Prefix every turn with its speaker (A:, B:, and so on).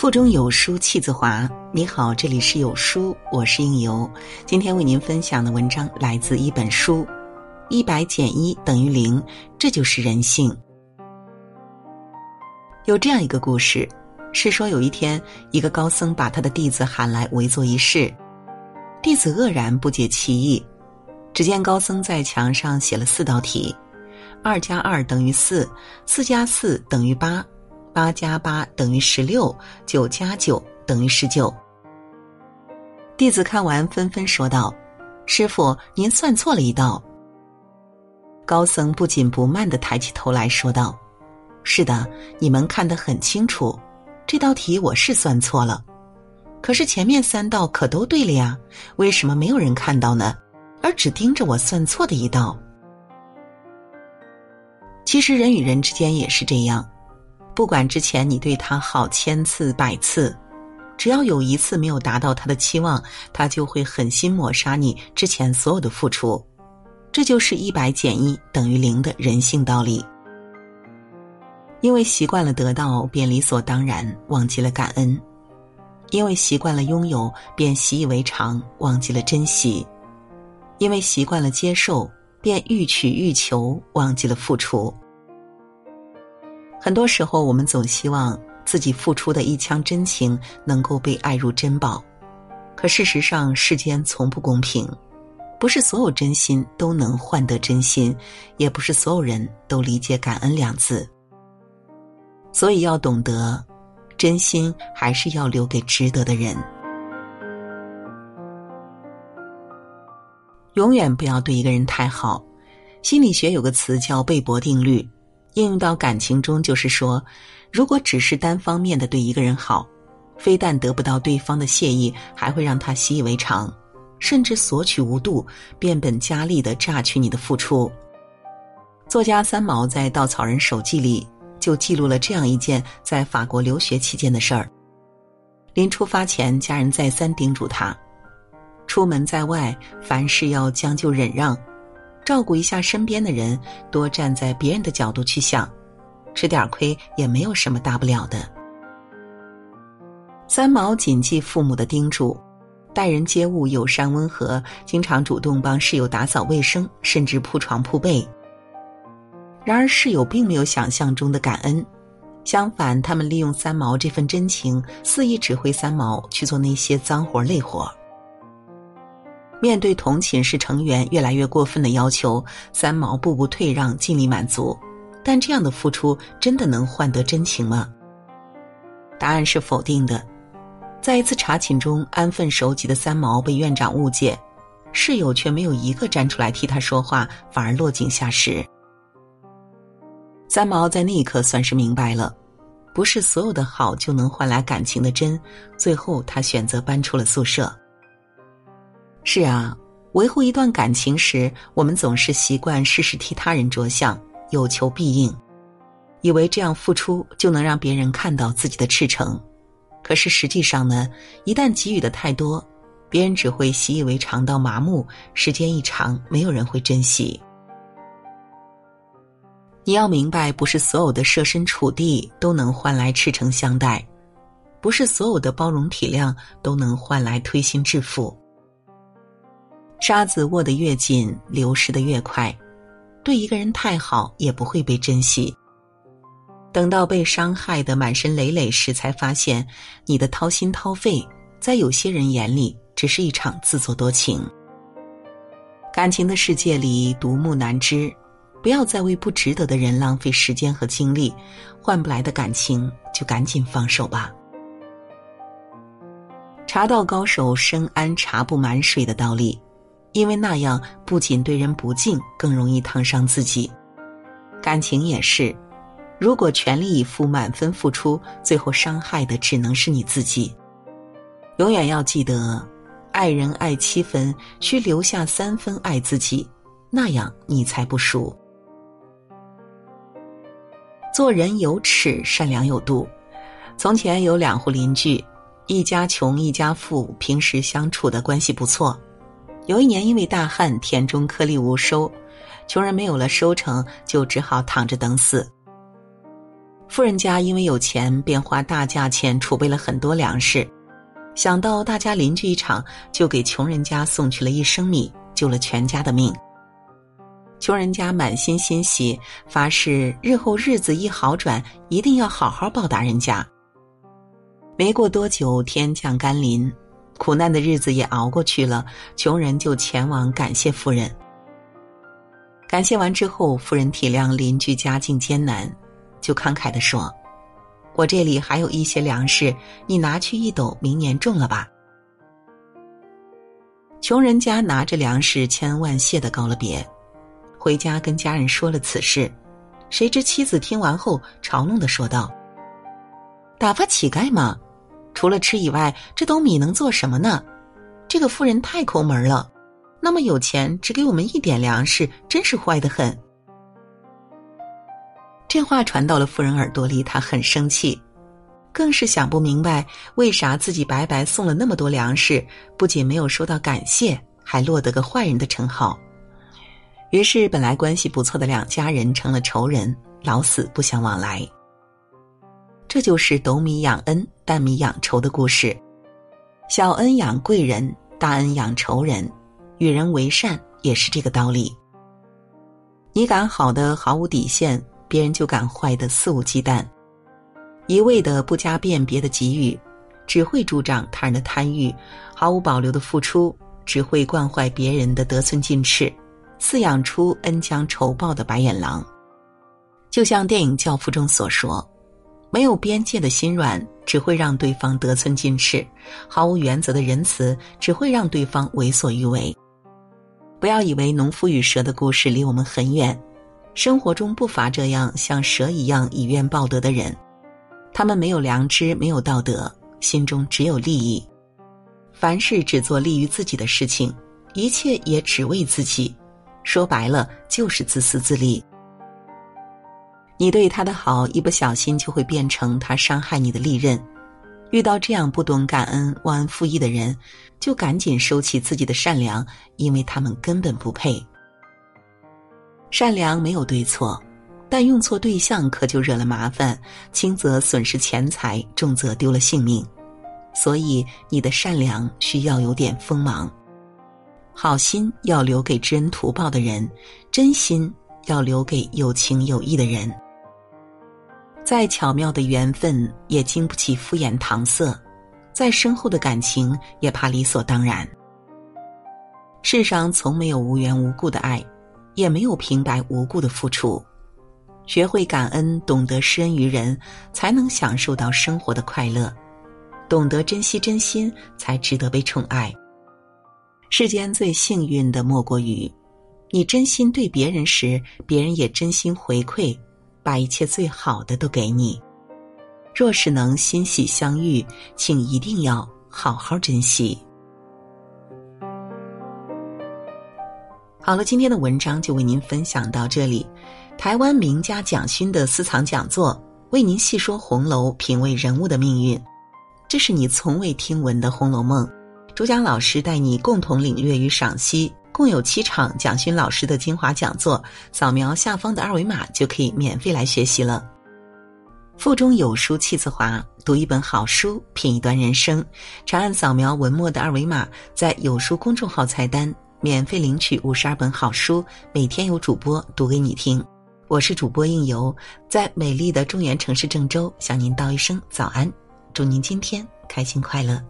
A: 腹中有书气自华。你好，这里是有书，我是应由。今天为您分享的文章来自一本书，《一百减一等于零》，这就是人性。有这样一个故事，是说有一天，一个高僧把他的弟子喊来围坐一室，弟子愕然不解其意。只见高僧在墙上写了四道题：二加二等于四，四加四等于八。八加八等于十六，九加九等于十九。弟子看完，纷纷说道：“师傅，您算错了一道。”高僧不紧不慢的抬起头来说道：“是的，你们看得很清楚，这道题我是算错了，可是前面三道可都对了呀，为什么没有人看到呢？而只盯着我算错的一道？其实人与人之间也是这样。”不管之前你对他好千次百次，只要有一次没有达到他的期望，他就会狠心抹杀你之前所有的付出。这就是一百减一等于零的人性道理。因为习惯了得到，便理所当然忘记了感恩；因为习惯了拥有，便习以为常忘记了珍惜；因为习惯了接受，便欲取欲求忘记了付出。很多时候，我们总希望自己付出的一腔真情能够被爱如珍宝，可事实上，世间从不公平，不是所有真心都能换得真心，也不是所有人都理解感恩两字。所以要懂得，真心还是要留给值得的人。永远不要对一个人太好。心理学有个词叫贝博定律。应用到感情中，就是说，如果只是单方面的对一个人好，非但得不到对方的谢意，还会让他习以为常，甚至索取无度，变本加厉的榨取你的付出。作家三毛在《稻草人手记》里就记录了这样一件在法国留学期间的事儿。临出发前，家人再三叮嘱他，出门在外，凡事要将就忍让。照顾一下身边的人，多站在别人的角度去想，吃点亏也没有什么大不了的。三毛谨记父母的叮嘱，待人接物友善温和，经常主动帮室友打扫卫生，甚至铺床铺被。然而室友并没有想象中的感恩，相反，他们利用三毛这份真情，肆意指挥三毛去做那些脏活累活。面对同寝室成员越来越过分的要求，三毛步步退让，尽力满足。但这样的付出真的能换得真情吗？答案是否定的。在一次查寝中，安分守己的三毛被院长误解，室友却没有一个站出来替他说话，反而落井下石。三毛在那一刻算是明白了，不是所有的好就能换来感情的真。最后，他选择搬出了宿舍。是啊，维护一段感情时，我们总是习惯事事替他人着想，有求必应，以为这样付出就能让别人看到自己的赤诚。可是实际上呢，一旦给予的太多，别人只会习以为常到麻木，时间一长，没有人会珍惜。你要明白，不是所有的设身处地都能换来赤诚相待，不是所有的包容体谅都能换来推心置腹。沙子握得越紧，流失的越快。对一个人太好，也不会被珍惜。等到被伤害的满身累累时，才发现你的掏心掏肺，在有些人眼里，只是一场自作多情。感情的世界里，独木难支，不要再为不值得的人浪费时间和精力，换不来的感情，就赶紧放手吧。茶道高手深谙茶不满水的道理。因为那样不仅对人不敬，更容易烫伤自己。感情也是，如果全力以赴、满分付出，最后伤害的只能是你自己。永远要记得，爱人爱七分，需留下三分爱自己，那样你才不输。做人有尺，善良有度。从前有两户邻居，一家穷，一家富，平时相处的关系不错。有一年，因为大旱，田中颗粒无收，穷人没有了收成，就只好躺着等死。富人家因为有钱，便花大价钱储备了很多粮食。想到大家邻居一场，就给穷人家送去了一升米，救了全家的命。穷人家满心欣喜，发誓日后日子一好转，一定要好好报答人家。没过多久，天降甘霖，苦难的日子也熬过去了，穷人就前往感谢富人。感谢完之后，富人体谅邻居家境艰难，就慷慨的说：“我这里还有一些粮食，你拿去一斗，明年种了吧。”穷人家拿着粮食，千恩万谢的告了别。回家跟家人说了此事，谁知妻子听完后嘲弄的说道：“打发乞丐吗？除了吃以外，这斗米能做什么呢？这个妇人太抠门了，那么有钱只给我们一点粮食，真是坏的很。”这话传到了妇人耳朵里，她很生气，更是想不明白为啥自己白白送了那么多粮食，不仅没有收到感谢，还落得个坏人的称号。于是，本来关系不错的两家人成了仇人，老死不相往来。这就是斗米养恩，担米养仇的故事。小恩养贵人，大恩养仇人。与人为善也是这个道理。你敢好的毫无底线，别人就敢坏的肆无忌惮。一味的不加辨别的给予，只会助长他人的贪欲；毫无保留的付出，只会惯坏别人的得寸进尺。饲养出恩将仇报的白眼狼，就像电影《教父》中所说：“没有边界的心软，只会让对方得寸进尺；毫无原则的仁慈，只会让对方为所欲为。”不要以为农夫与蛇的故事离我们很远，生活中不乏这样像蛇一样以怨报德的人。他们没有良知，没有道德，心中只有利益，凡事只做利于自己的事情，一切也只为自己。说白了就是自私自利。你对他的好，一不小心就会变成他伤害你的利刃。遇到这样不懂感恩、忘恩负义的人，就赶紧收起自己的善良，因为他们根本不配。善良没有对错，但用错对象可就惹了麻烦，轻则损失钱财，重则丢了性命。所以，你的善良需要有点锋芒。好心要留给知恩图报的人，真心要留给有情有义的人。再巧妙的缘分也经不起敷衍搪塞，再深厚的感情也怕理所当然。世上从没有无缘无故的爱，也没有平白无故的付出。学会感恩，懂得施恩于人，才能享受到生活的快乐；懂得珍惜真心，才值得被宠爱。世间最幸运的莫过于，你真心对别人时，别人也真心回馈，把一切最好的都给你。若是能欣喜相遇，请一定要好好珍惜。好了，今天的文章就为您分享到这里。台湾名家蒋勋的私藏讲座，为您细说红楼，品味人物的命运。这是你从未听闻的《红楼梦》。主讲老师带你共同领略与赏析，共有七场蒋勋老师的精华讲座。扫描下方的二维码就可以免费来学习了。腹中有书气自华，读一本好书，品一段人生。长按扫描文末的二维码，在有书公众号菜单免费领取五十二本好书，每天有主播读给你听。我是主播应由，在美丽的中原城市郑州向您道一声早安，祝您今天开心快乐。